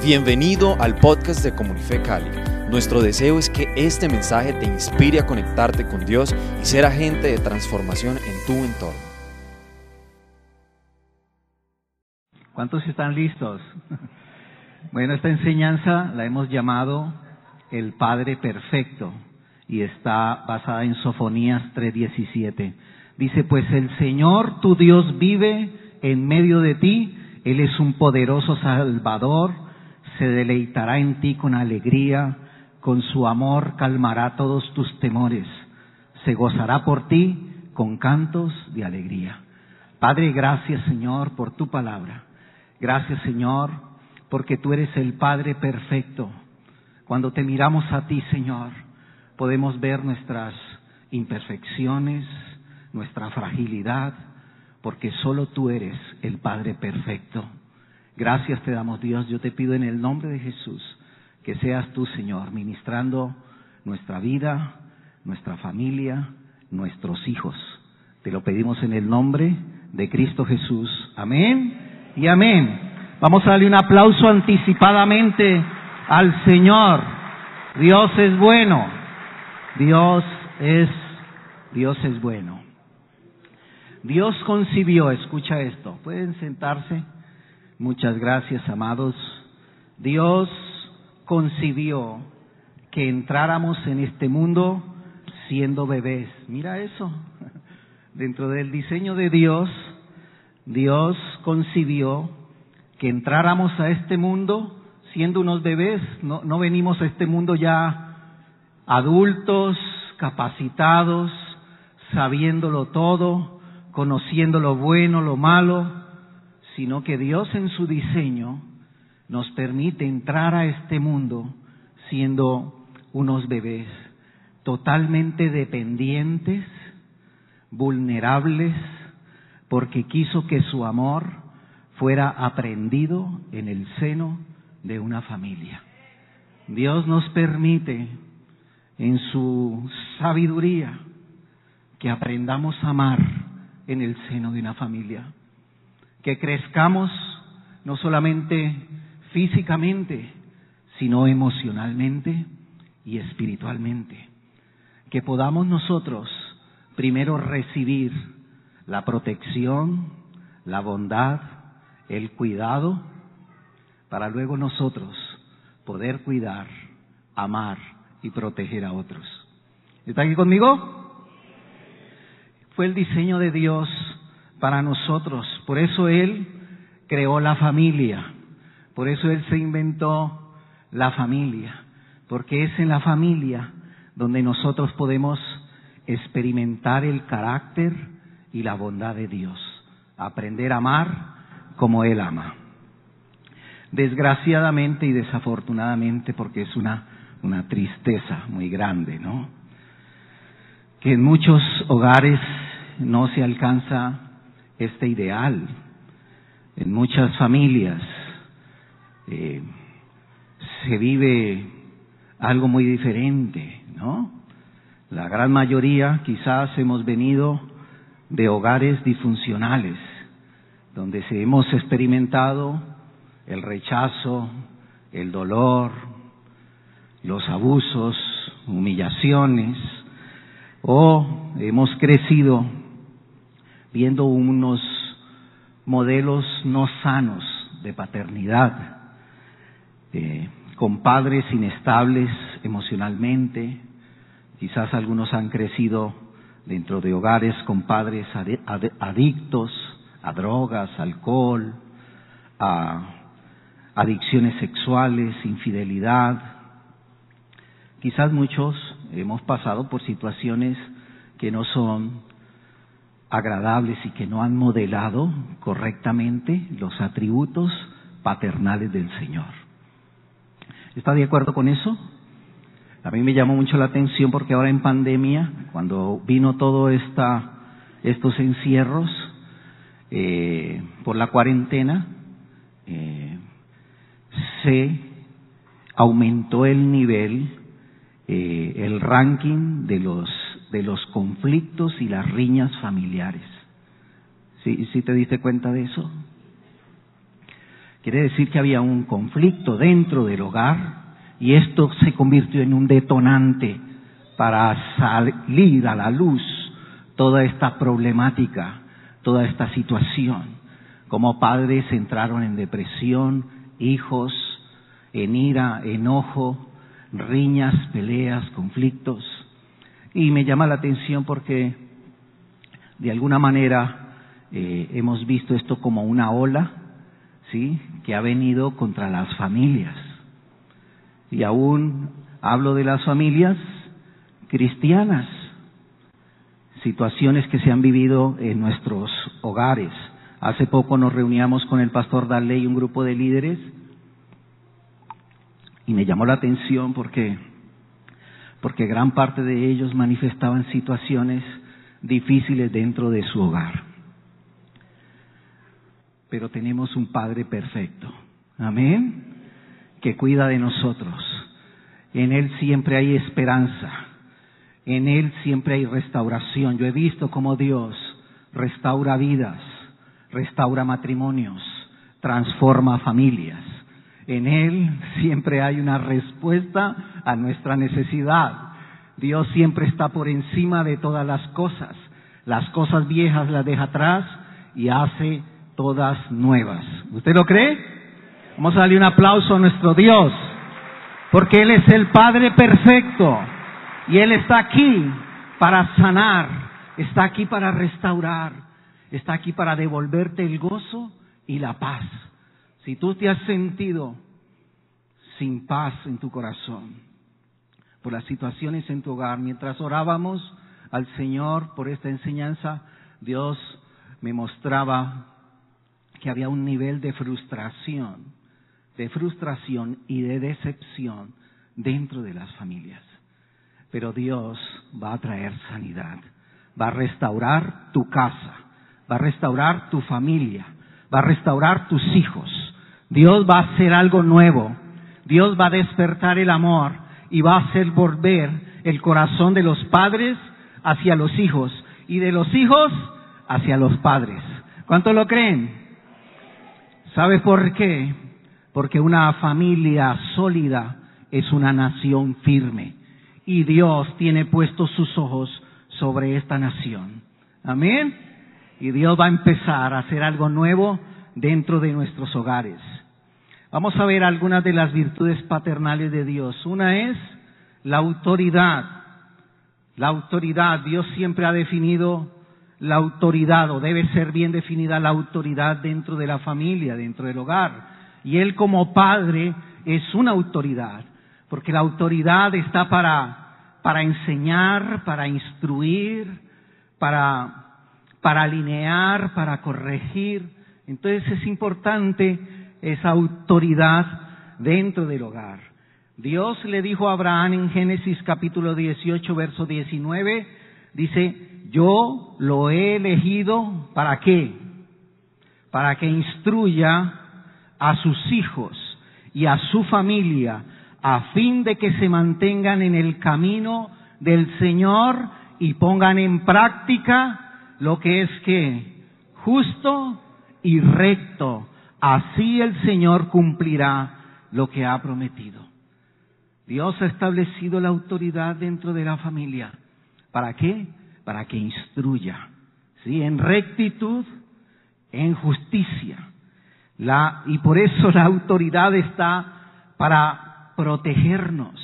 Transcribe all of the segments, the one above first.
Bienvenido al podcast de Comunife Cali. Nuestro deseo es que este mensaje te inspire a conectarte con Dios y ser agente de transformación en tu entorno. ¿Cuántos están listos? Bueno, esta enseñanza la hemos llamado el Padre Perfecto y está basada en Sofonías 3:17. Dice, pues el Señor tu Dios vive en medio de ti, Él es un poderoso Salvador, se deleitará en ti con alegría, con su amor calmará todos tus temores, se gozará por ti con cantos de alegría. Padre, gracias Señor por tu palabra. Gracias Señor porque tú eres el Padre perfecto. Cuando te miramos a ti Señor, podemos ver nuestras imperfecciones, nuestra fragilidad, porque solo tú eres el Padre perfecto. Gracias te damos Dios. Yo te pido en el nombre de Jesús que seas tú, Señor, ministrando nuestra vida, nuestra familia, nuestros hijos. Te lo pedimos en el nombre de Cristo Jesús. Amén y amén. Vamos a darle un aplauso anticipadamente al Señor. Dios es bueno. Dios es Dios es bueno. Dios concibió, escucha esto. ¿Pueden sentarse? Muchas gracias, amados. Dios concibió que entráramos en este mundo siendo bebés. Mira eso. Dentro del diseño de Dios, Dios concibió que entráramos a este mundo siendo unos bebés. No, no venimos a este mundo ya adultos, capacitados, sabiéndolo todo, conociendo lo bueno, lo malo, sino que Dios en su diseño nos permite entrar a este mundo siendo unos bebés totalmente dependientes, vulnerables, porque quiso que su amor fuera aprendido en el seno de una familia. Dios nos permite en su sabiduría que aprendamos a amar en el seno de una familia, que crezcamos no solamente físicamente, sino emocionalmente y espiritualmente, que podamos nosotros primero recibir la protección, la bondad, el cuidado, para luego nosotros poder cuidar, amar y proteger a otros. ¿Está aquí conmigo? Fue el diseño de Dios para nosotros. Por eso Él creó la familia. Por eso Él se inventó la familia. Porque es en la familia donde nosotros podemos experimentar el carácter y la bondad de Dios. Aprender a amar como Él ama. Desgraciadamente y desafortunadamente, porque es una, una tristeza muy grande, ¿no? Que en muchos hogares no se alcanza este ideal. En muchas familias eh, se vive algo muy diferente, ¿no? La gran mayoría quizás hemos venido de hogares disfuncionales, donde se hemos experimentado el rechazo, el dolor, los abusos, humillaciones, o hemos crecido viendo unos modelos no sanos de paternidad, eh, con padres inestables emocionalmente, quizás algunos han crecido dentro de hogares con padres adictos a drogas, alcohol, a adicciones sexuales, infidelidad. Quizás muchos hemos pasado por situaciones que no son agradables y que no han modelado correctamente los atributos paternales del Señor. ¿Está de acuerdo con eso? A mí me llamó mucho la atención porque ahora en pandemia, cuando vino todo esta, estos encierros eh, por la cuarentena, eh, se aumentó el nivel, eh, el ranking de los de los conflictos y las riñas familiares. ¿Sí, ¿Sí te diste cuenta de eso? Quiere decir que había un conflicto dentro del hogar y esto se convirtió en un detonante para salir a la luz toda esta problemática, toda esta situación. Como padres entraron en depresión, hijos en ira, enojo, riñas, peleas, conflictos. Y me llama la atención porque de alguna manera eh, hemos visto esto como una ola, ¿sí? Que ha venido contra las familias. Y aún hablo de las familias cristianas, situaciones que se han vivido en nuestros hogares. Hace poco nos reuníamos con el pastor Darley y un grupo de líderes y me llamó la atención porque porque gran parte de ellos manifestaban situaciones difíciles dentro de su hogar. Pero tenemos un Padre perfecto. Amén. Que cuida de nosotros. En Él siempre hay esperanza. En Él siempre hay restauración. Yo he visto cómo Dios restaura vidas, restaura matrimonios, transforma familias. En Él siempre hay una respuesta a nuestra necesidad. Dios siempre está por encima de todas las cosas. Las cosas viejas las deja atrás y hace todas nuevas. ¿Usted lo cree? Vamos a darle un aplauso a nuestro Dios, porque Él es el Padre perfecto y Él está aquí para sanar, está aquí para restaurar, está aquí para devolverte el gozo y la paz. Si tú te has sentido sin paz en tu corazón por las situaciones en tu hogar, mientras orábamos al Señor por esta enseñanza, Dios me mostraba que había un nivel de frustración, de frustración y de decepción dentro de las familias. Pero Dios va a traer sanidad, va a restaurar tu casa, va a restaurar tu familia, va a restaurar tus hijos. Dios va a hacer algo nuevo. Dios va a despertar el amor y va a hacer volver el corazón de los padres hacia los hijos y de los hijos hacia los padres. ¿Cuántos lo creen? ¿Sabe por qué? Porque una familia sólida es una nación firme y Dios tiene puestos sus ojos sobre esta nación. Amén. Y Dios va a empezar a hacer algo nuevo dentro de nuestros hogares. Vamos a ver algunas de las virtudes paternales de Dios. Una es la autoridad. La autoridad. Dios siempre ha definido la autoridad o debe ser bien definida la autoridad dentro de la familia, dentro del hogar. Y Él como padre es una autoridad, porque la autoridad está para, para enseñar, para instruir, para, para alinear, para corregir. Entonces es importante esa autoridad dentro del hogar. Dios le dijo a Abraham en Génesis capítulo 18, verso 19, dice, yo lo he elegido para qué? Para que instruya a sus hijos y a su familia a fin de que se mantengan en el camino del Señor y pongan en práctica lo que es que justo y recto. Así el Señor cumplirá lo que ha prometido. Dios ha establecido la autoridad dentro de la familia. ¿Para qué? para que instruya, ¿sí? En rectitud, en justicia. La, y por eso la autoridad está para protegernos,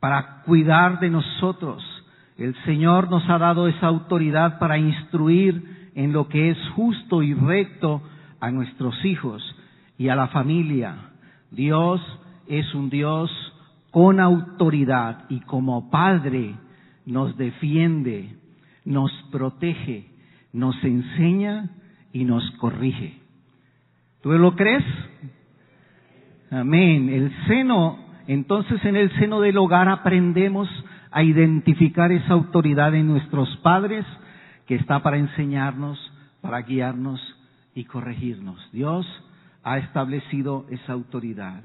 para cuidar de nosotros. El Señor nos ha dado esa autoridad para instruir en lo que es justo y recto a nuestros hijos y a la familia. Dios es un Dios con autoridad y como Padre nos defiende, nos protege, nos enseña y nos corrige. ¿Tú lo crees? Amén. El seno, entonces en el seno del hogar aprendemos a identificar esa autoridad en nuestros padres que está para enseñarnos, para guiarnos y corregirnos. Dios ha establecido esa autoridad.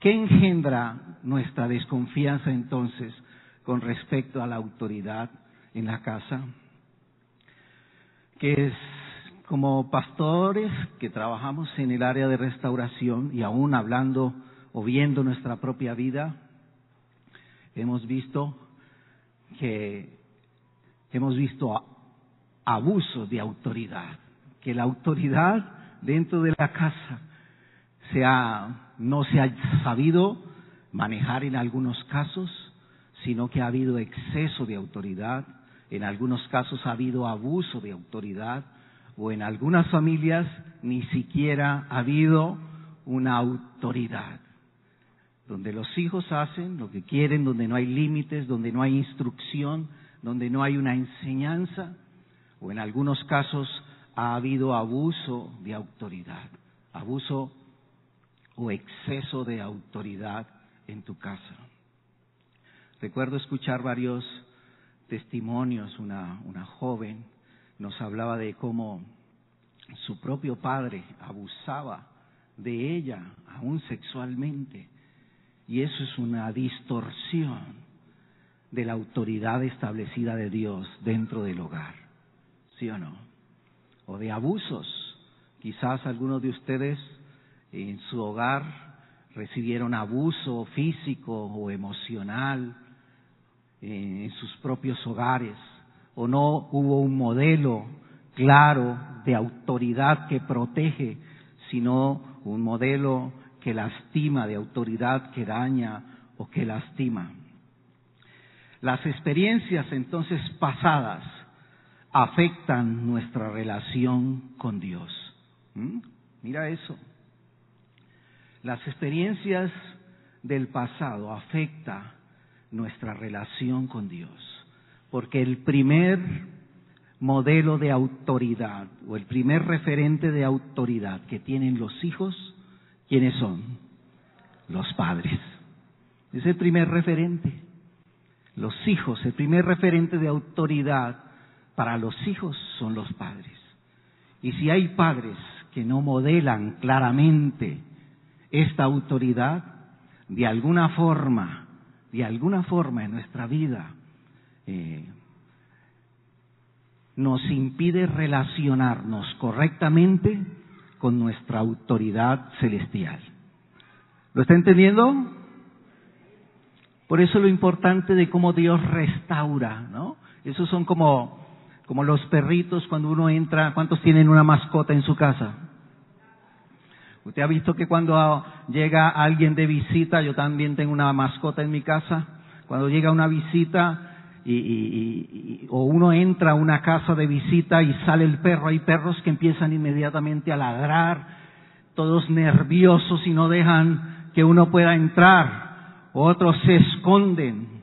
¿Qué engendra nuestra desconfianza entonces con respecto a la autoridad en la casa, que es como pastores que trabajamos en el área de restauración y aún hablando o viendo nuestra propia vida, hemos visto que hemos visto abuso de autoridad, que la autoridad dentro de la casa no se ha sabido manejar en algunos casos, sino que ha habido exceso de autoridad, en algunos casos ha habido abuso de autoridad, o en algunas familias ni siquiera ha habido una autoridad, donde los hijos hacen lo que quieren, donde no hay límites, donde no hay instrucción, donde no hay una enseñanza, o en algunos casos ha habido abuso de autoridad, abuso o exceso de autoridad en tu casa. Recuerdo escuchar varios testimonios, una, una joven nos hablaba de cómo su propio padre abusaba de ella, aún sexualmente, y eso es una distorsión de la autoridad establecida de Dios dentro del hogar, ¿sí o no? O de abusos. Quizás algunos de ustedes en su hogar recibieron abuso físico o emocional en sus propios hogares, o no hubo un modelo claro de autoridad que protege, sino un modelo que lastima, de autoridad que daña o que lastima. Las experiencias entonces pasadas afectan nuestra relación con Dios. ¿Mm? Mira eso. Las experiencias del pasado afectan nuestra relación con Dios, porque el primer modelo de autoridad o el primer referente de autoridad que tienen los hijos, ¿quiénes son? Los padres. Es el primer referente. Los hijos, el primer referente de autoridad para los hijos son los padres. Y si hay padres que no modelan claramente esta autoridad, de alguna forma, de alguna forma en nuestra vida, eh, nos impide relacionarnos correctamente con nuestra autoridad celestial. ¿Lo está entendiendo? Por eso lo importante de cómo Dios restaura, ¿no? Esos son como, como los perritos cuando uno entra, ¿cuántos tienen una mascota en su casa? Usted ha visto que cuando llega alguien de visita, yo también tengo una mascota en mi casa, cuando llega una visita y, o uno entra a una casa de visita y sale el perro, hay perros que empiezan inmediatamente a ladrar, todos nerviosos y no dejan que uno pueda entrar otros se esconden,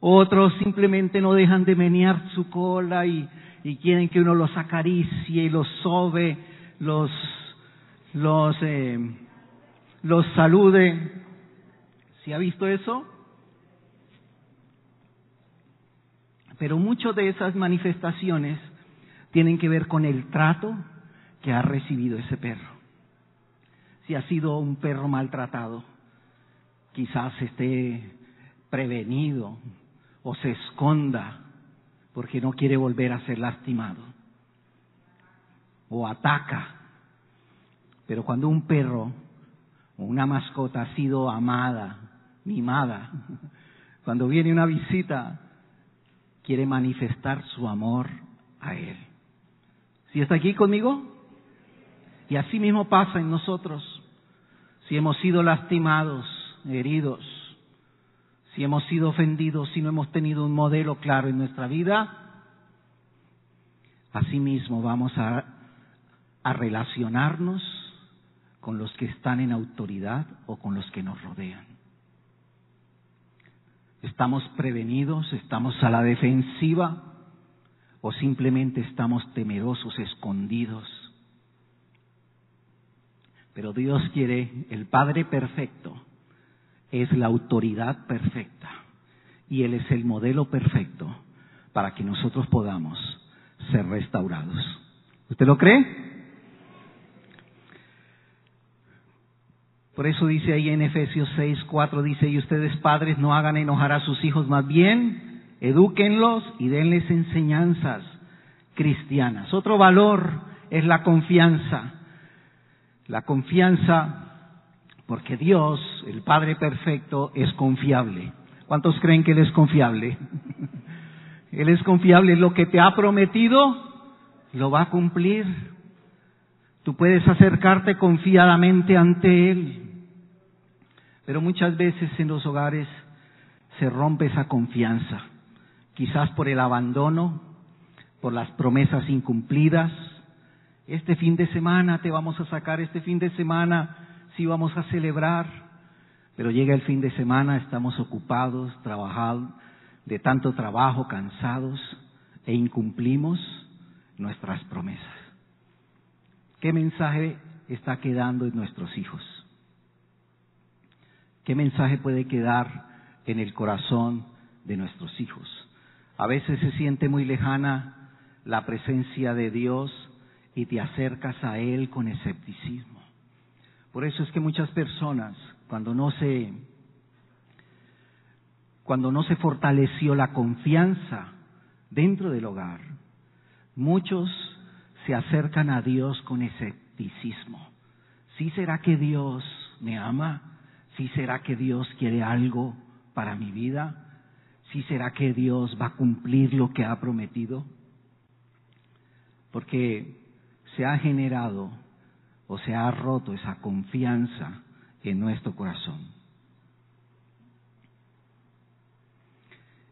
otros simplemente no dejan de menear su cola y, quieren que uno los acaricie y los sobe, los, los, eh, los salude. ¿Sí ha visto eso? Pero muchas de esas manifestaciones tienen que ver con el trato que ha recibido ese perro. Si ha sido un perro maltratado, quizás esté prevenido o se esconda porque no quiere volver a ser lastimado o ataca. Pero cuando un perro o una mascota ha sido amada, mimada, cuando viene una visita, quiere manifestar su amor a él. ¿Si está aquí conmigo? Y así mismo pasa en nosotros. Si hemos sido lastimados, heridos, si hemos sido ofendidos, si no hemos tenido un modelo claro en nuestra vida, asimismo vamos a, a relacionarnos con los que están en autoridad o con los que nos rodean. ¿Estamos prevenidos? ¿Estamos a la defensiva? ¿O simplemente estamos temerosos, escondidos? Pero Dios quiere, el Padre perfecto, es la autoridad perfecta y Él es el modelo perfecto para que nosotros podamos ser restaurados. ¿Usted lo cree? Por eso dice ahí en Efesios 6, 4, dice, y ustedes padres no hagan enojar a sus hijos, más bien edúquenlos y denles enseñanzas cristianas. Otro valor es la confianza. La confianza porque Dios, el Padre Perfecto, es confiable. ¿Cuántos creen que Él es confiable? Él es confiable. Lo que te ha prometido, lo va a cumplir. Tú puedes acercarte confiadamente ante Él. Pero muchas veces en los hogares se rompe esa confianza. Quizás por el abandono, por las promesas incumplidas. Este fin de semana te vamos a sacar, este fin de semana sí vamos a celebrar. Pero llega el fin de semana, estamos ocupados, trabajados, de tanto trabajo, cansados, e incumplimos nuestras promesas. ¿Qué mensaje está quedando en nuestros hijos? ¿Qué mensaje puede quedar en el corazón de nuestros hijos? A veces se siente muy lejana la presencia de Dios y te acercas a Él con escepticismo. Por eso es que muchas personas, cuando no se cuando no se fortaleció la confianza dentro del hogar, muchos se acercan a Dios con escepticismo. ¿Sí será que Dios me ama? ¿Sí será que Dios quiere algo para mi vida? ¿Sí será que Dios va a cumplir lo que ha prometido? Porque se ha generado o se ha roto esa confianza en nuestro corazón.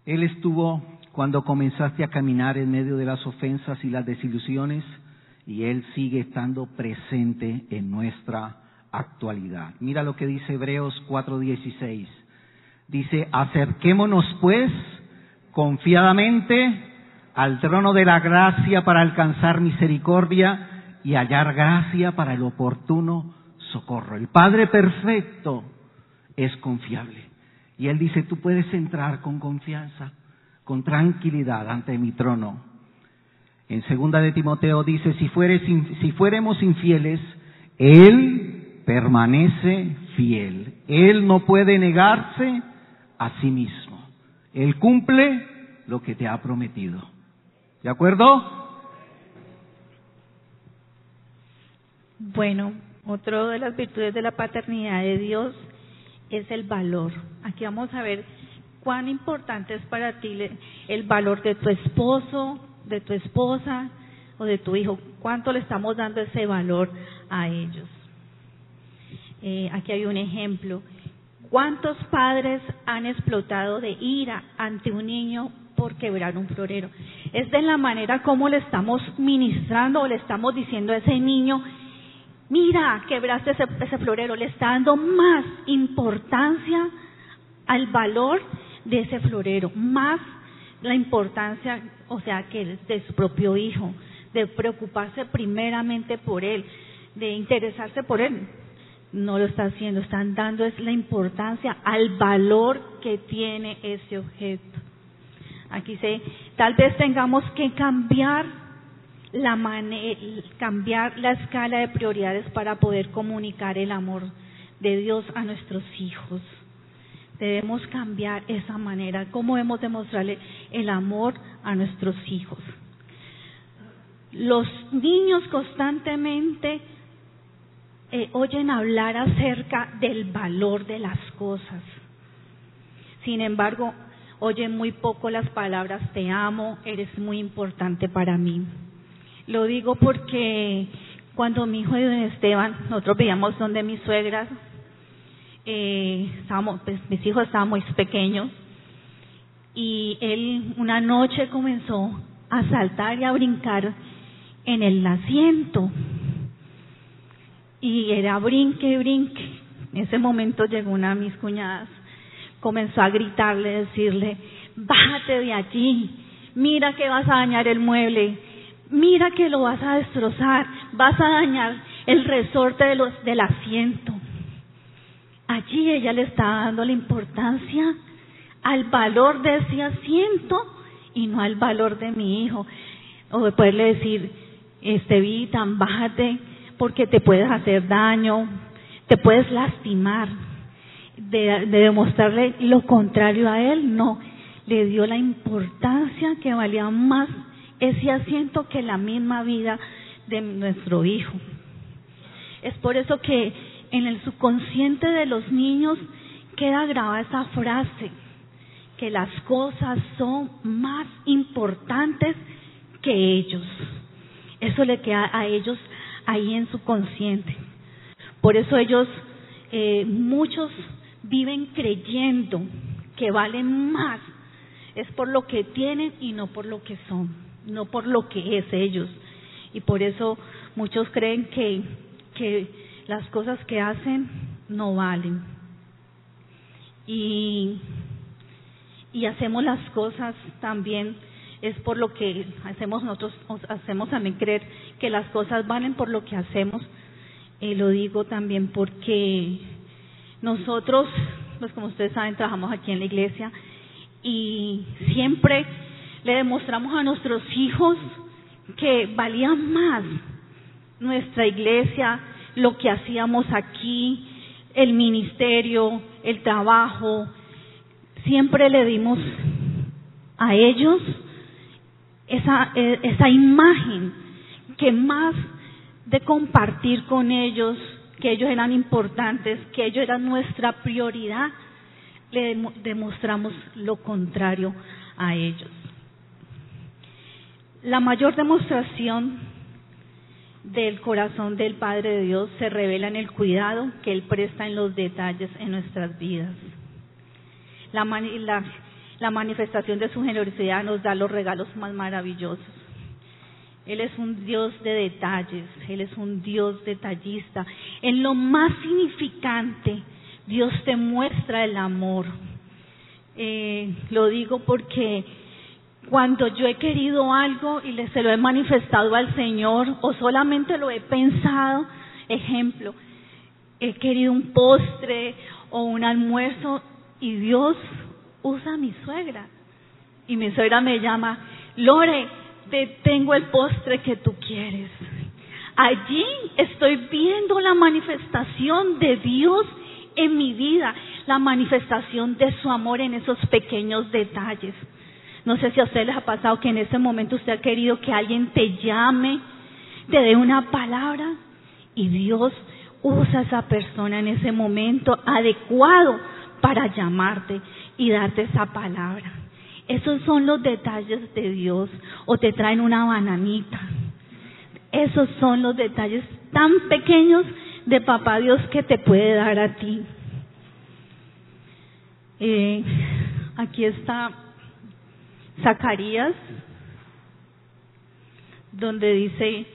Él estuvo cuando comenzaste a caminar en medio de las ofensas y las desilusiones y Él sigue estando presente en nuestra actualidad. Mira lo que dice Hebreos 4:16. Dice, acerquémonos pues confiadamente al trono de la gracia para alcanzar misericordia y hallar gracia para el oportuno socorro. El Padre perfecto es confiable. Y Él dice, tú puedes entrar con confianza, con tranquilidad ante mi trono. En segunda de Timoteo dice, si, fueres, si fuéramos infieles, Él permanece fiel. Él no puede negarse a sí mismo. Él cumple lo que te ha prometido. ¿De acuerdo? Bueno, otra de las virtudes de la paternidad de Dios es el valor. Aquí vamos a ver cuán importante es para ti el valor de tu esposo, de tu esposa o de tu hijo. ¿Cuánto le estamos dando ese valor a ellos? Eh, aquí hay un ejemplo. ¿Cuántos padres han explotado de ira ante un niño por quebrar un florero? Es de la manera como le estamos ministrando o le estamos diciendo a ese niño mira, quebraste ese, ese florero, le está dando más importancia al valor de ese florero, más la importancia, o sea, que de su propio hijo, de preocuparse primeramente por él, de interesarse por él. No lo está haciendo, están dando es la importancia al valor que tiene ese objeto. Aquí se, tal vez tengamos que cambiar la cambiar la escala de prioridades para poder comunicar el amor de Dios a nuestros hijos. Debemos cambiar esa manera, cómo debemos demostrarle el amor a nuestros hijos. Los niños constantemente eh, oyen hablar acerca del valor de las cosas. Sin embargo, oyen muy poco las palabras te amo, eres muy importante para mí. Lo digo porque cuando mi hijo Esteban, nosotros veíamos donde mis suegras, eh, estábamos, pues, mis hijos estaban muy pequeños, y él una noche comenzó a saltar y a brincar en el asiento. Y era brinque, brinque. En ese momento llegó una de mis cuñadas, comenzó a gritarle, decirle, bájate de allí, mira que vas a dañar el mueble, mira que lo vas a destrozar, vas a dañar el resorte de los, del asiento. Allí ella le está dando la importancia al valor de ese asiento y no al valor de mi hijo. O de poderle decir, Estevitan, bájate porque te puedes hacer daño, te puedes lastimar. De, de demostrarle lo contrario a él, no. Le dio la importancia que valía más ese asiento que la misma vida de nuestro hijo. Es por eso que en el subconsciente de los niños queda grabada esa frase, que las cosas son más importantes que ellos. Eso le queda a ellos ahí en su consciente. Por eso ellos, eh, muchos viven creyendo que valen más. Es por lo que tienen y no por lo que son, no por lo que es ellos. Y por eso muchos creen que, que las cosas que hacen no valen. Y, y hacemos las cosas también es por lo que hacemos nosotros, hacemos también creer que las cosas valen por lo que hacemos. Eh, lo digo también porque nosotros, pues como ustedes saben, trabajamos aquí en la iglesia y siempre le demostramos a nuestros hijos que valía más nuestra iglesia, lo que hacíamos aquí, el ministerio, el trabajo. Siempre le dimos a ellos esa, e, imagen que más de compartir con ellos, que ellos eran importantes, que ellos eran nuestra prioridad, le demostramos lo contrario a ellos. La mayor demostración del corazón del Padre de Dios se revela en el cuidado que Él presta en los detalles en nuestras vidas. La, manifestación de su generosidad nos da los regalos más maravillosos. Él es un Dios de detalles, Él es un Dios detallista. En lo más significante, Dios te muestra el amor. Eh, lo digo porque cuando yo he querido algo y le, se lo he manifestado al Señor o solamente lo he pensado, ejemplo, he querido un postre o un almuerzo y Dios usa a mi suegra. Y mi suegra me llama, Lore, te tengo el postre que tú quieres. Allí estoy viendo la manifestación de Dios en mi vida, la manifestación de su amor en esos pequeños detalles. No sé si a ustedes les ha pasado que en ese momento usted ha querido que alguien te llame, te dé una palabra y Dios usa a esa persona en ese momento adecuado para llamarte y darte esa palabra. Esos son los detalles de Dios. O te traen una bananita. Esos son los detalles tan pequeños de Papá Dios que te puede dar a ti. Eh, aquí está Zacarías, donde dice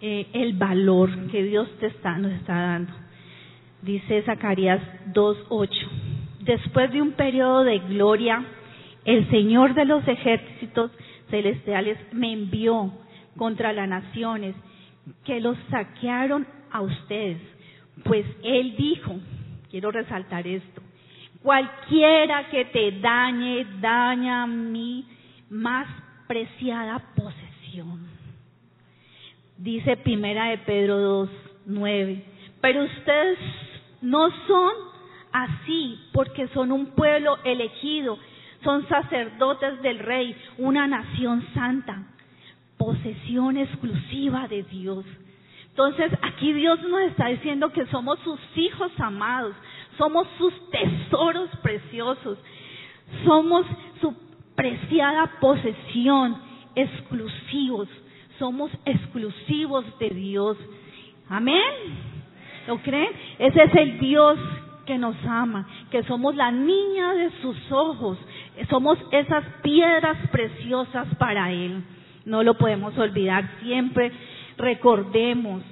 eh, el valor que Dios te está, nos está dando. Dice Zacarías 2.8 después de un periodo de gloria, el Señor de los ejércitos celestiales me envió contra las naciones que los saquearon a ustedes. Pues Él dijo, quiero resaltar esto, cualquiera que te dañe, daña mi más preciada posesión. Dice primera de Pedro 2, 9, pero ustedes no son así porque son un pueblo elegido, son sacerdotes del rey, una nación santa, posesión exclusiva de Dios. Entonces aquí Dios nos está diciendo que somos sus hijos amados, somos sus tesoros preciosos, somos su preciada posesión, exclusivos, somos exclusivos de Dios. Amén. ¿Lo creen? Ese es el Dios que nos ama, que somos la niña de sus ojos, somos esas piedras preciosas para Él. No lo podemos olvidar, siempre recordemos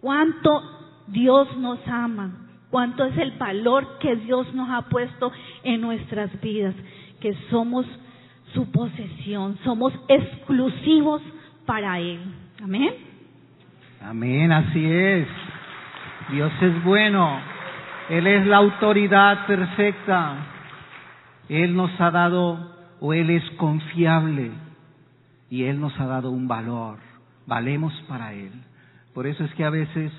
cuánto Dios nos ama, cuánto es el valor que Dios nos ha puesto en nuestras vidas, que somos su posesión, somos exclusivos para Él. Amén. Amén, así es. Dios es bueno. Él es la autoridad perfecta. Él nos ha dado, o Él es confiable, y Él nos ha dado un valor. Valemos para Él. Por eso es que a veces,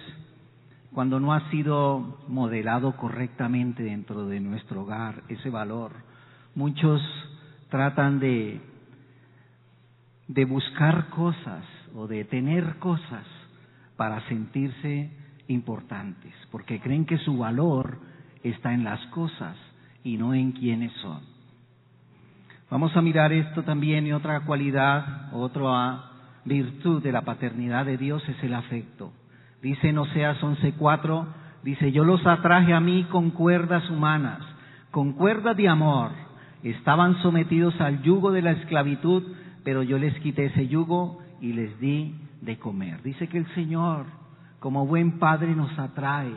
cuando no ha sido modelado correctamente dentro de nuestro hogar ese valor, muchos tratan de, de buscar cosas o de tener cosas para sentirse importantes, porque creen que su valor está en las cosas y no en quiénes son. Vamos a mirar esto también y otra cualidad, otra virtud de la paternidad de Dios es el afecto. Dice en Oseas 11:4, dice, yo los atraje a mí con cuerdas humanas, con cuerdas de amor. Estaban sometidos al yugo de la esclavitud, pero yo les quité ese yugo y les di de comer. Dice que el Señor, como buen Padre, nos atrae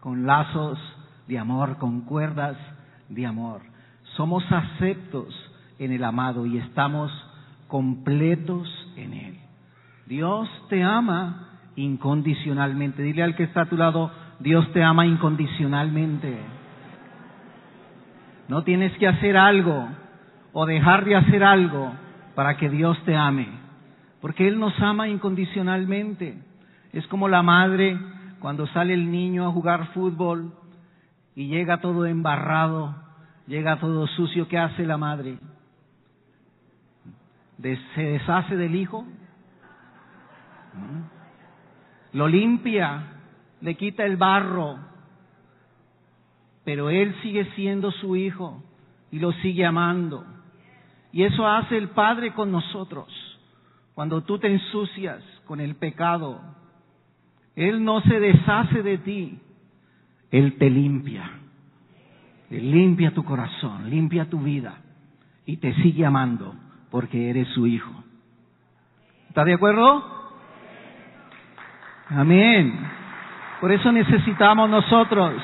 con lazos de amor, con cuerdas de amor. Somos aceptos en el amado y estamos completos en Él. Dios te ama incondicionalmente. Dile al que está a tu lado, Dios te ama incondicionalmente. No tienes que hacer algo o dejar de hacer algo para que Dios te ame, porque Él nos ama incondicionalmente. Es como la madre cuando sale el niño a jugar fútbol y llega todo embarrado, llega todo sucio, ¿qué hace la madre? ¿Se deshace del hijo? Lo limpia, le quita el barro, pero él sigue siendo su hijo y lo sigue amando. Y eso hace el Padre con nosotros. Cuando tú te ensucias con el pecado, Él no se deshace de ti, Él te limpia. Él limpia tu corazón, limpia tu vida y te sigue amando porque eres su hijo. ¿Está de acuerdo? Amén. Por eso necesitamos nosotros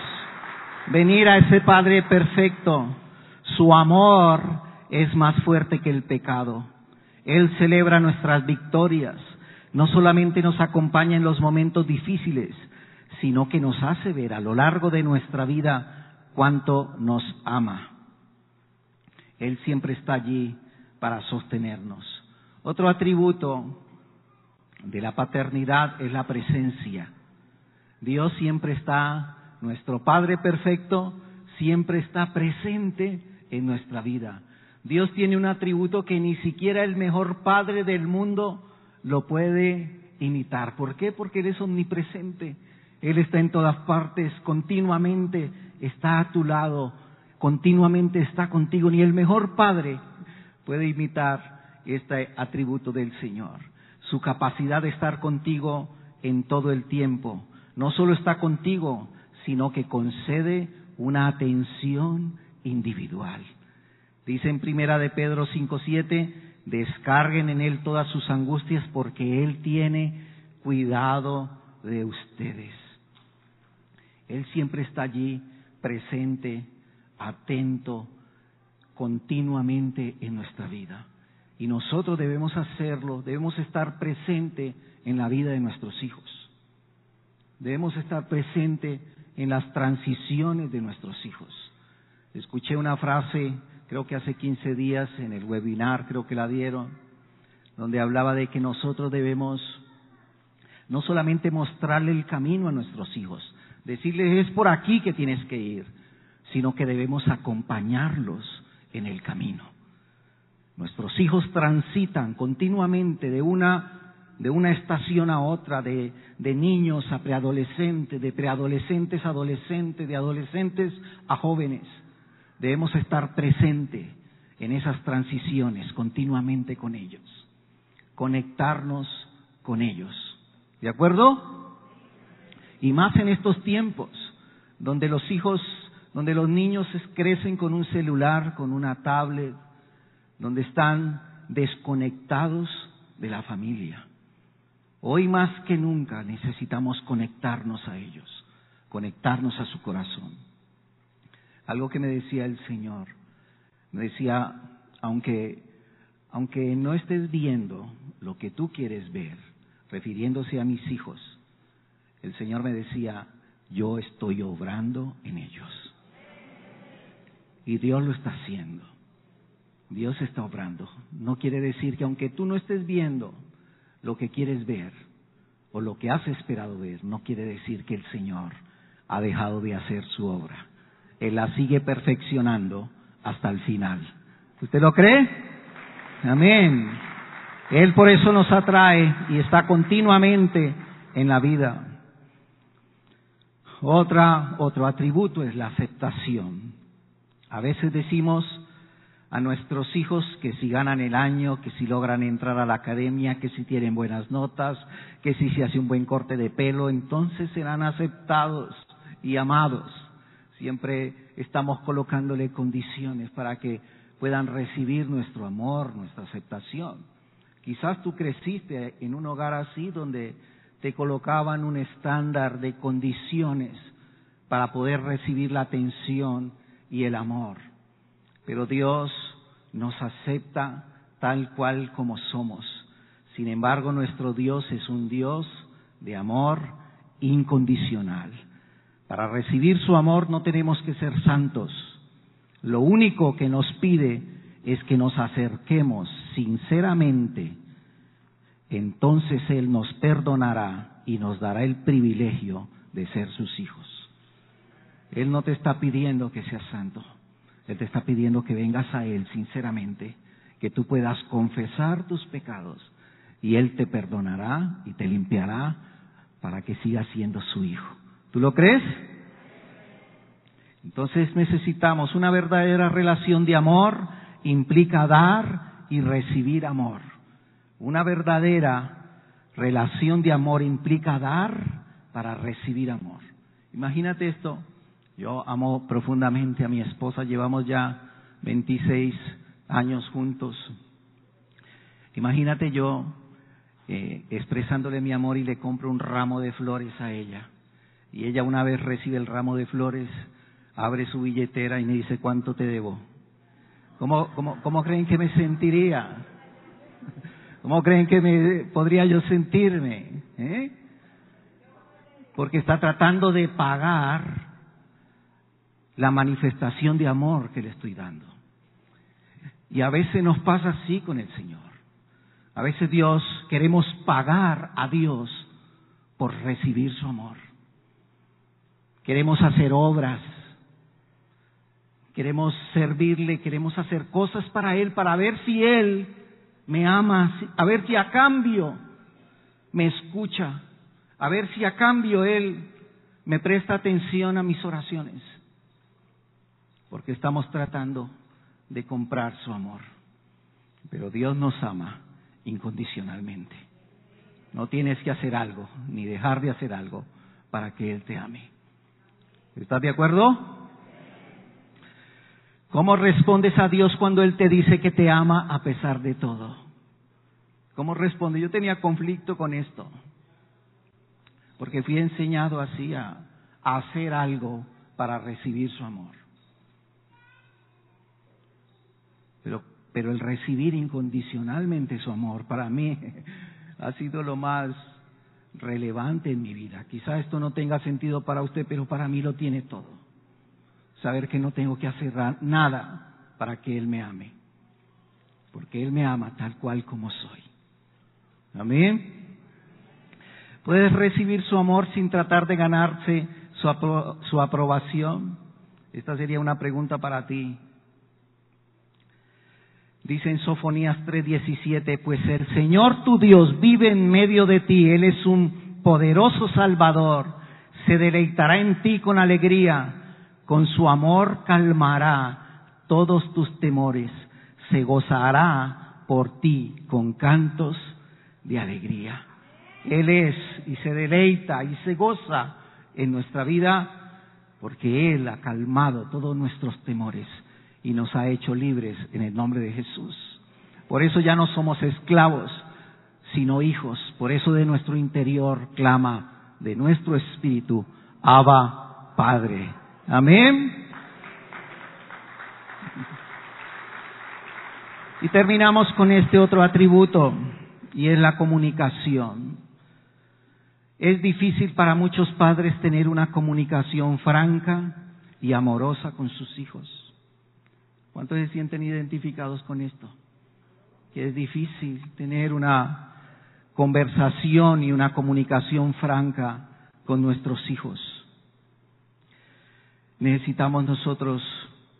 venir a ese Padre perfecto. Su amor es más fuerte que el pecado. Él celebra nuestras victorias. No solamente nos acompaña en los momentos difíciles, sino que nos hace ver a lo largo de nuestra vida cuánto nos ama. Él siempre está allí para sostenernos. Otro atributo de la paternidad es la presencia. Dios siempre está, nuestro Padre perfecto, siempre está presente en nuestra vida. Dios tiene un atributo que ni siquiera el mejor Padre del mundo lo puede imitar. ¿Por qué? Porque Él es omnipresente. Él está en todas partes, continuamente está a tu lado, continuamente está contigo. Ni el mejor Padre puede imitar este atributo del Señor su capacidad de estar contigo en todo el tiempo. No solo está contigo, sino que concede una atención individual. Dice en primera de Pedro 5:7, descarguen en él todas sus angustias porque él tiene cuidado de ustedes. Él siempre está allí presente, atento, continuamente en nuestra vida. Y nosotros debemos hacerlo, debemos estar presente en la vida de nuestros hijos. Debemos estar presente en las transiciones de nuestros hijos. Escuché una frase, creo que hace 15 días en el webinar, creo que la dieron, donde hablaba de que nosotros debemos no solamente mostrarle el camino a nuestros hijos, decirles es por aquí que tienes que ir, sino que debemos acompañarlos en el camino. Nuestros hijos transitan continuamente de una, de una estación a otra, de, niños a preadolescentes, de preadolescentes a adolescentes, de adolescentes a jóvenes. Debemos estar presentes en esas transiciones continuamente con ellos, conectarnos con ellos. ¿De acuerdo? Y más en estos tiempos, donde los hijos, donde los niños crecen con un celular, con una tablet, donde están desconectados de la familia. Hoy más que nunca necesitamos conectarnos a ellos, conectarnos a su corazón. Algo que me decía el Señor, me decía, aunque, aunque no estés viendo lo que tú quieres ver, refiriéndose a mis hijos, el Señor me decía, yo estoy obrando en ellos. Y Dios lo está haciendo. Dios está obrando. No quiere decir que aunque tú no estés viendo lo que quieres ver o lo que has esperado ver, no quiere decir que el Señor ha dejado de hacer su obra. Él la sigue perfeccionando hasta el final. ¿Usted lo cree? Amén. Él por eso nos atrae y está continuamente en la vida. Otra, otro atributo es la aceptación. A veces decimos a nuestros hijos que si ganan el año, que si logran entrar a la academia, que si tienen buenas notas, que si se hace un buen corte de pelo, entonces serán aceptados y amados. Siempre estamos colocándole condiciones para que puedan recibir nuestro amor, nuestra aceptación. Quizás tú creciste en un hogar así donde te colocaban un estándar de condiciones para poder recibir la atención y el amor. Pero Dios nos acepta tal cual como somos. Sin embargo, nuestro Dios es un Dios de amor incondicional. Para recibir su amor no tenemos que ser santos. Lo único que nos pide es que nos acerquemos sinceramente. Entonces Él nos perdonará y nos dará el privilegio de ser sus hijos. Él no te está pidiendo que seas santo. Él te está pidiendo que vengas a Él sinceramente, que tú puedas confesar tus pecados y Él te perdonará y te limpiará para que sigas siendo su hijo. ¿Tú lo crees? Entonces necesitamos una verdadera relación de amor, implica dar y recibir amor. Una verdadera relación de amor implica dar para recibir amor. Imagínate esto, yo amo profundamente a mi esposa, llevamos ya 26 años juntos. Imagínate yo eh, expresándole mi amor y le compro un ramo de flores a ella. Y ella una vez recibe el ramo de flores, abre su billetera y me dice, ¿cuánto te debo? ¿Cómo, creen que me sentiría? ¿Cómo creen que podría yo sentirme? ¿Eh? Porque está tratando de pagar la manifestación de amor que le estoy dando. Y a veces nos pasa así con el Señor. A veces Dios, queremos pagar a Dios por recibir su amor. Queremos hacer obras, queremos servirle, queremos hacer cosas para Él, para ver si Él me ama, a ver si a cambio me escucha, a ver si a cambio Él me presta atención a mis oraciones porque estamos tratando de comprar su amor. Pero Dios nos ama incondicionalmente. No tienes que hacer algo, ni dejar de hacer algo para que Él te ame. ¿Estás de acuerdo? ¿Cómo respondes a Dios cuando Él te dice que te ama a pesar de todo? ¿Cómo responde? Yo tenía conflicto con esto, porque fui enseñado así a, a hacer algo para recibir su amor. Pero, el recibir incondicionalmente su amor para mí ha sido lo más relevante en mi vida. Quizá esto no tenga sentido para usted, pero para mí lo tiene todo. Saber que no tengo que hacer nada para que Él me ame. Porque Él me ama tal cual como soy. Amén. Puedes recibir su amor sin tratar de ganarse su, su aprobación. Esta sería una pregunta para ti. Dice en Sofonías 3:17, pues el Señor tu Dios vive en medio de ti, Él es un poderoso Salvador, se deleitará en ti con alegría, con su amor calmará todos tus temores, se gozará por ti con cantos de alegría. Él es y se deleita y se goza en nuestra vida porque Él ha calmado todos nuestros temores y nos ha hecho libres en el nombre de Jesús. Por eso ya no somos esclavos, sino hijos. Por eso de nuestro interior clama, de nuestro espíritu, Abba Padre. Amén. Y terminamos con este otro atributo, y es la comunicación. Es difícil para muchos padres tener una comunicación franca y amorosa con sus hijos. ¿Cuántos se sienten identificados con esto? Que es difícil tener una conversación y una comunicación franca con nuestros hijos. Necesitamos nosotros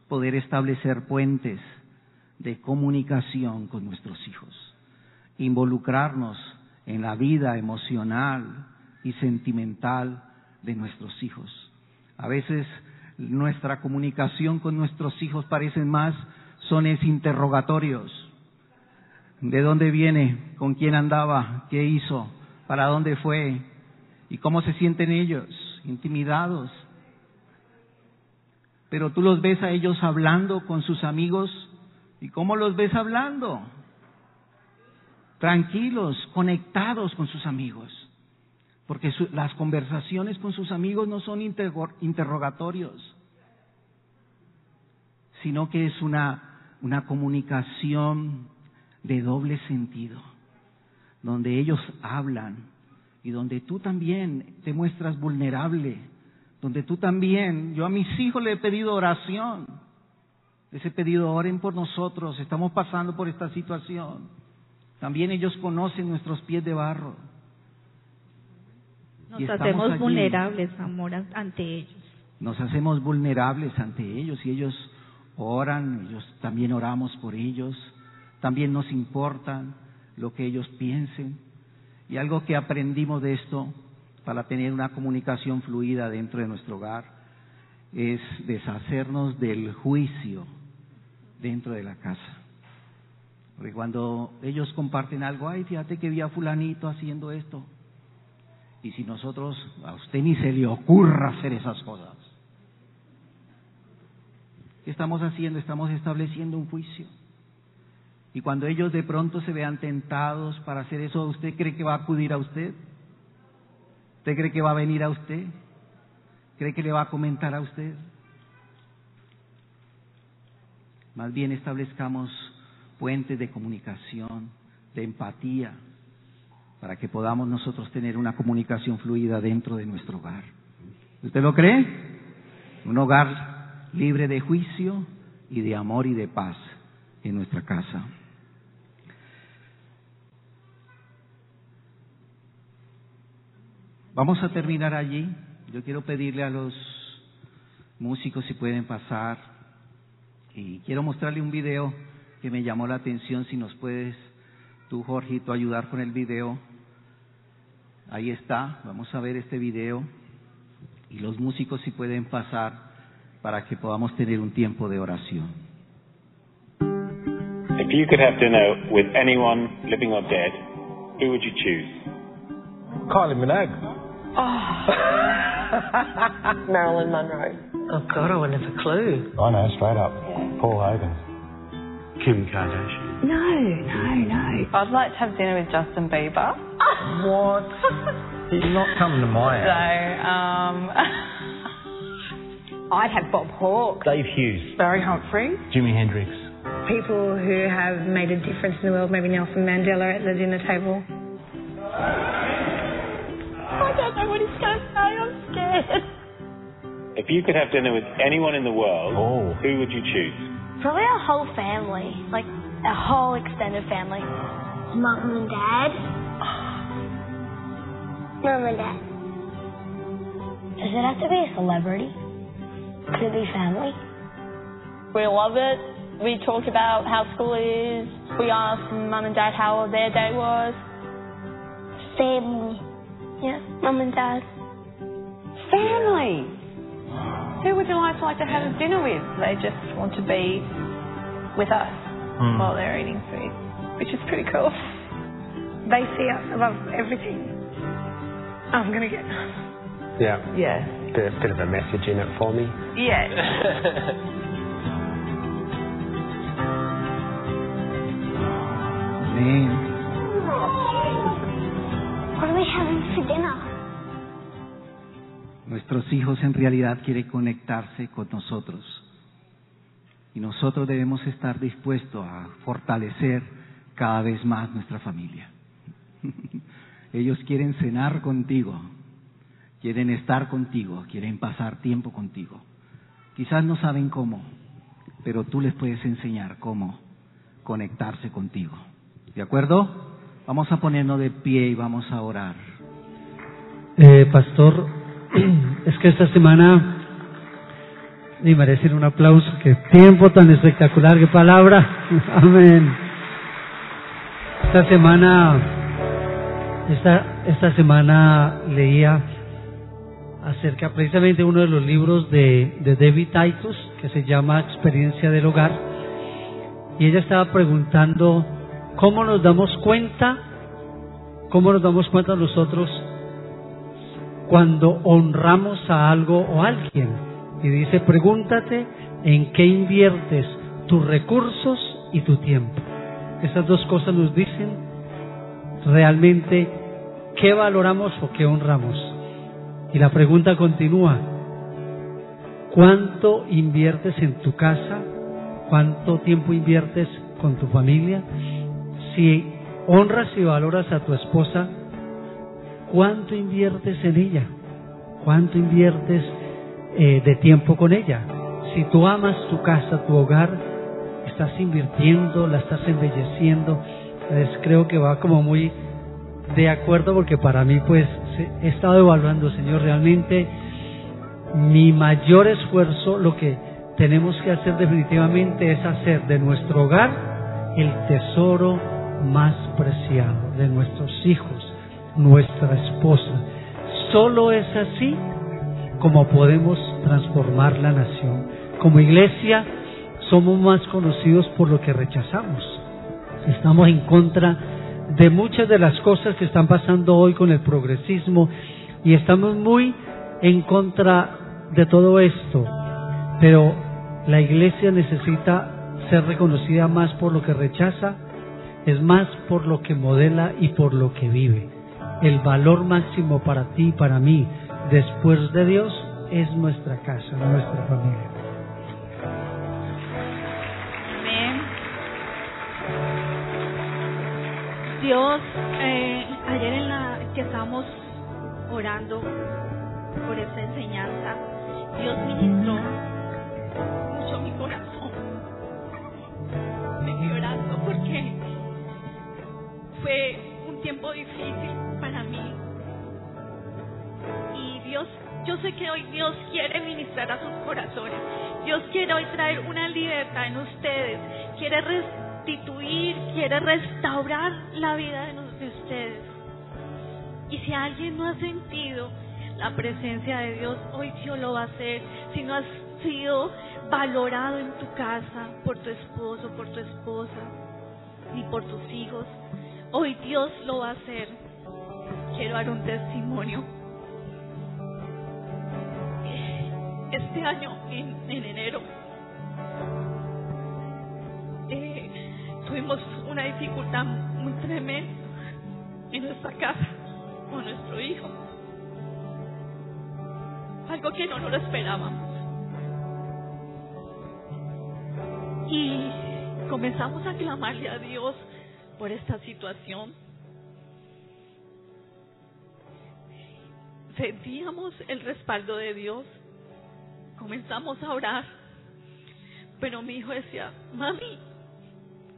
poder establecer puentes de comunicación con nuestros hijos. involucrarnos en la vida emocional y sentimental de nuestros hijos. A veces nuestra comunicación con nuestros hijos parecen más sones interrogatorios. ¿De dónde viene? ¿Con quién andaba? ¿Qué hizo? ¿Para dónde fue? ¿Y cómo se sienten ellos? Intimidados. Pero tú los ves a ellos hablando con sus amigos. ¿Y cómo los ves hablando? Tranquilos, conectados con sus amigos. Porque las conversaciones con sus amigos no son interrogatorios, sino que es una, una comunicación de doble sentido, donde ellos hablan y donde tú también te muestras vulnerable, donde tú también, yo a mis hijos le he pedido oración, les he pedido oren por nosotros, estamos pasando por esta situación. También ellos conocen nuestros pies de barro. Nos hacemos vulnerables, amor, ante ellos. Nos hacemos vulnerables ante ellos y ellos oran, ellos también oramos por ellos, también nos importan lo que ellos piensen. Y algo que aprendimos de esto para tener una comunicación fluida dentro de nuestro hogar es deshacernos del juicio dentro de la casa. Porque cuando ellos comparten algo, ay, fíjate que vi a fulanito haciendo esto, y si nosotros, a usted ni se le ocurra hacer esas cosas, ¿qué estamos haciendo? Estamos estableciendo un juicio. Y cuando ellos de pronto se vean tentados para hacer eso, ¿usted cree que va a acudir a usted? ¿Usted cree que va a venir a usted? ¿Cree que le va a comentar a usted? Más bien establezcamos puentes de comunicación, de empatía, para que podamos nosotros tener una comunicación fluida dentro de nuestro hogar. ¿Usted lo cree? Un hogar libre de juicio y de amor y de paz en nuestra casa. Vamos a terminar allí. Yo quiero pedirle a los músicos si pueden pasar y quiero mostrarle un video que me llamó la atención si nos puedes tú Jorgito ayudar con el video. Ahí está, vamos a ver este video y los músicos si pueden pasar para que podamos tener un tiempo de oración. If you could have dinner with anyone living or dead, who would you choose? Kylie Minogue. Oh. Marilyn Monroe. Oh God, I wouldn't have a clue. I know, straight up. Paul Hogan. Kim Kardashian. No, no, no. I'd like to have dinner with Justin Bieber. What? He's not coming to my So, house. um, I'd have Bob Hawke. Dave Hughes. Barry Humphrey. Jimi Hendrix. People who have made a difference in the world, maybe Nelson Mandela at the dinner table. I don't know what he's going to say. I'm scared. If you could have dinner with anyone in the world, Oh. who would you choose? Probably our whole family, like our whole extended family. Mom and dad. Mom and dad. Does it have to be a celebrity? Could it be family? We love it. We talk about how school is. We ask mum and dad how their day was. Family. Yeah, mum and dad. Family. Who would you like to like to have a dinner with? They just want to be with us Hmm. while they're eating food, which is pretty cool. They see us above everything. I'm going to get. Yeah. Yeah. Bit, bit of a message in it for me. Yeah. Amén. What are we having for dinner? Nuestros hijos en realidad quieren conectarse con nosotros. Y nosotros debemos estar dispuestos a fortalecer cada vez más nuestra familia. Ellos quieren cenar contigo, quieren estar contigo, quieren pasar tiempo contigo. Quizás no saben cómo, pero tú les puedes enseñar cómo conectarse contigo. ¿De acuerdo? Vamos a ponernos de pie y vamos a orar. Eh, pastor, es que esta semana y merecen un aplauso. Qué tiempo tan espectacular, qué palabra. Amén. Esta semana, esta, esta semana leía acerca precisamente uno de los libros de, de David Titus que se llama Experiencia del Hogar y ella estaba preguntando cómo nos damos cuenta, cómo nos damos cuenta nosotros cuando honramos a algo o a alguien. Y dice, pregúntate en qué inviertes tus recursos y tu tiempo. Esas dos cosas nos dicen realmente qué valoramos o qué honramos. Y la pregunta continúa, ¿cuánto inviertes en tu casa? ¿Cuánto tiempo inviertes con tu familia? Si honras y valoras a tu esposa, ¿cuánto inviertes en ella? ¿Cuánto inviertes eh, de tiempo con ella? Si tú amas tu casa, tu hogar, estás invirtiendo, la estás embelleciendo, pues creo que va como muy de acuerdo porque para mí pues he estado evaluando, Señor, realmente mi mayor esfuerzo, lo que tenemos que hacer definitivamente es hacer de nuestro hogar el tesoro más preciado, de nuestros hijos, nuestra esposa. Solo es así como podemos transformar la nación. Como iglesia somos más conocidos por lo que rechazamos. Estamos en contra de muchas de las cosas que están pasando hoy con el progresismo y estamos muy en contra de todo esto. Pero la iglesia necesita ser reconocida más por lo que rechaza, es más por lo que modela y por lo que vive. El valor máximo para ti y para mí, después de Dios, es nuestra casa, nuestra familia. Amén. Dios, eh, ayer en la que estábamos orando por esta enseñanza, Dios ministró mucho mi corazón. Me quedé orando porque fue un tiempo difícil. Y Dios, yo sé que hoy Dios quiere ministrar a sus corazones. Dios quiere hoy traer una libertad en ustedes. Quiere restituir, quiere restaurar la vida de, de ustedes. Y si alguien no ha sentido la presencia de Dios, hoy Dios lo va a hacer. Si no has sido valorado en tu casa por tu esposo, por tu esposa, ni por tus hijos, hoy Dios lo va a hacer. Quiero dar un testimonio. Este año, en, en enero, eh, tuvimos una dificultad muy tremenda en nuestra casa con nuestro hijo. Algo que no nos lo esperábamos. Y comenzamos a clamarle a Dios por esta situación. Sentíamos el respaldo de Dios. Comenzamos a orar. Pero mi hijo decía, mami,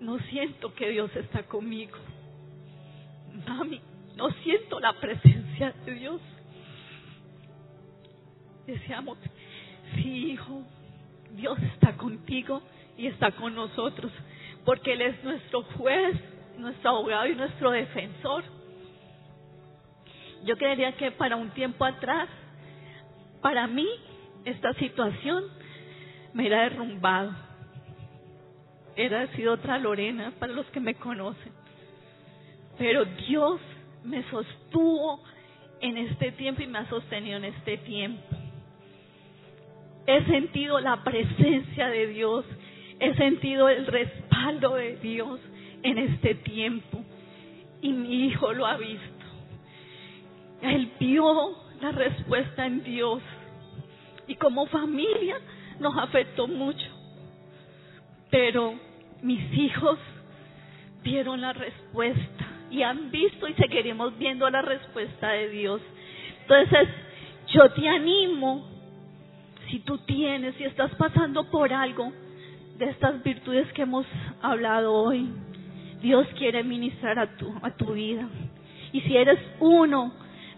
no siento que Dios está conmigo. Mami, no siento la presencia de Dios. Decíamos, sí, hijo, Dios está contigo y está con nosotros, porque Él es nuestro juez, nuestro abogado y nuestro defensor. Yo creería que para un tiempo atrás, para mí, esta situación me era derrumbado. Era sido otra Lorena para los que me conocen. Pero Dios me sostuvo en este tiempo y me ha sostenido en este tiempo. He sentido la presencia de Dios, he sentido el respaldo de Dios en este tiempo y mi hijo lo ha visto. Él vio la respuesta en Dios y como familia nos afectó mucho. Pero mis hijos vieron la respuesta y han visto y seguiremos viendo la respuesta de Dios. Entonces, yo te animo, si tú tienes, si estás pasando por algo de estas virtudes que hemos hablado hoy, Dios quiere ministrar a tu, a tu vida. Y si eres uno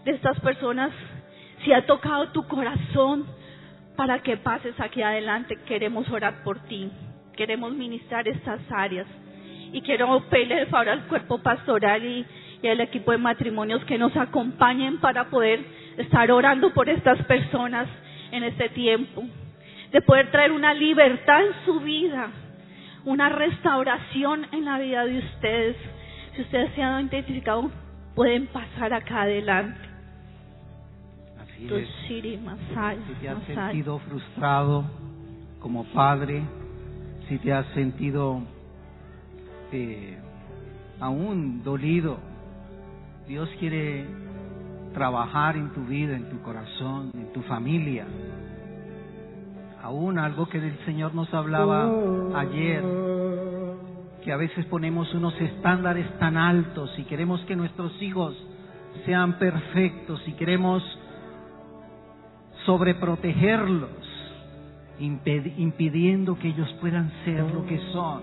de estas personas, si ha tocado tu corazón para que pases aquí adelante, queremos orar por ti, queremos ministrar estas áreas. Y quiero pedirle favor al cuerpo pastoral y, y al equipo de matrimonios que nos acompañen para poder estar orando por estas personas en este tiempo. De poder traer una libertad en su vida, una restauración en la vida de ustedes. Si ustedes se han identificado, pueden pasar acá adelante. Si te has sentido frustrado como padre, si te has sentido eh, aún dolido, Dios quiere trabajar en tu vida, en tu corazón, en tu familia. Aún algo que el Señor nos hablaba ayer, que a veces ponemos unos estándares tan altos y queremos que nuestros hijos sean perfectos y queremos sobreprotegerlos, impidiendo que ellos puedan ser lo que son,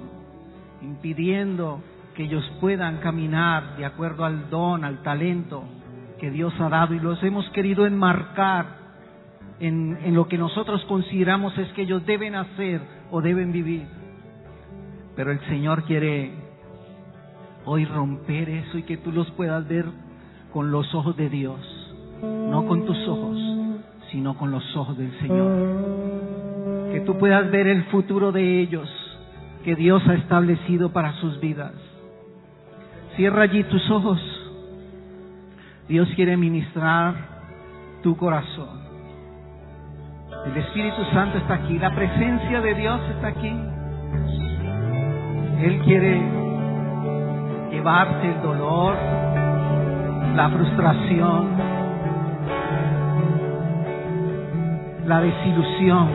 impidiendo que ellos puedan caminar de acuerdo al don, al talento que Dios ha dado y los hemos querido enmarcar en, en lo que nosotros consideramos es que ellos deben hacer o deben vivir. Pero el Señor quiere hoy romper eso y que tú los puedas ver con los ojos de Dios, no con tus ojos, sino con los ojos del Señor. Que tú puedas ver el futuro de ellos que Dios ha establecido para sus vidas. Cierra allí tus ojos. Dios quiere ministrar tu corazón. El Espíritu Santo está aquí, la presencia de Dios está aquí. Él quiere llevarte el dolor, la frustración, la desilusión.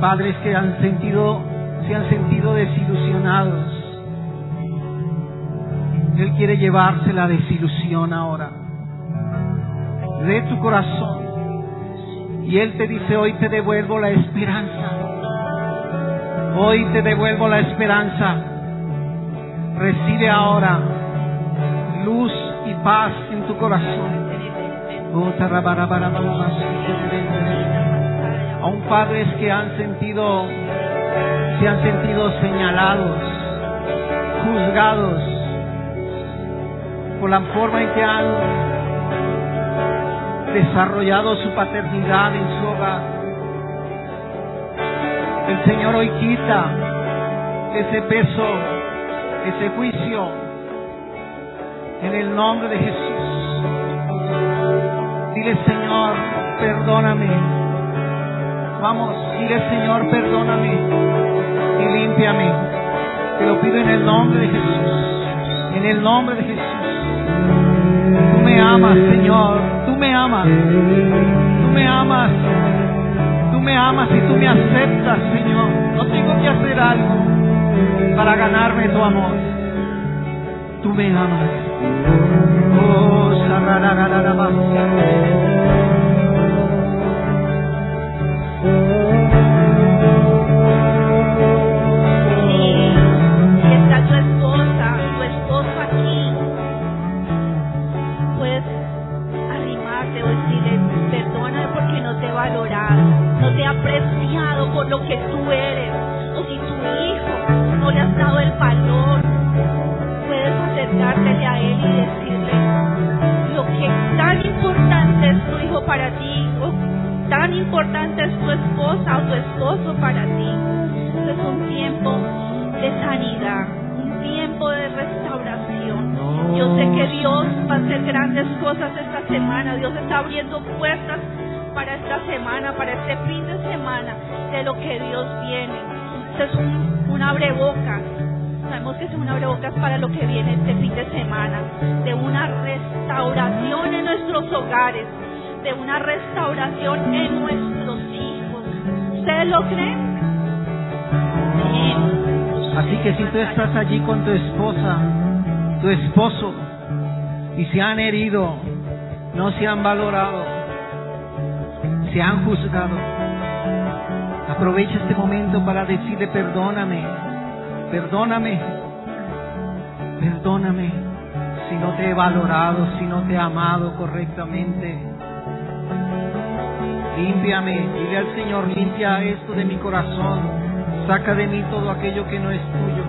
Padres que han sentido, se han sentido desilusionados. Él quiere llevarse la desilusión ahora de tu corazón. Y Él te dice, hoy te devuelvo la esperanza. Hoy te devuelvo la esperanza. Recibe ahora luz y paz en tu corazón. Aún padres que han sentido, se han sentido señalados, juzgados por la forma en que han desarrollado su paternidad en su hogar. El Señor hoy quita ese peso, ese juicio, en el nombre de Jesús. Dile, Señor, perdóname. Vamos, dile, Señor, perdóname y límpiame. Te lo pido en el nombre de Jesús. En el nombre de Jesús. Tú me amas, Señor. Tú me amas. Tú me amas. Tú me amas y tú me aceptas, Señor. No tengo que hacer algo para ganarme tu amor. Tú me amas. Oh, tan importante es tu esposa o tu esposo para ti. Este es un tiempo de sanidad, un tiempo de restauración. Yo sé que Dios va a hacer grandes cosas esta semana. Dios está abriendo puertas para esta semana, para este fin de semana, de lo que Dios viene. Este es un, un abrebocas. Sabemos que es un abrebocas para lo que viene este fin de semana, de una restauración en nuestros hogares, de una restauración en nuestros hijos. ¿Ustedes lo creen? Así que si tú estás allí con tu esposa, tu esposo, y se han herido, no se han valorado, se han juzgado, aprovecha este momento para decirle perdóname, perdóname, perdóname si no te he valorado, si no te he amado correctamente. Límpiame, dile al Señor, limpia esto de mi corazón, saca de mí todo aquello que no es tuyo.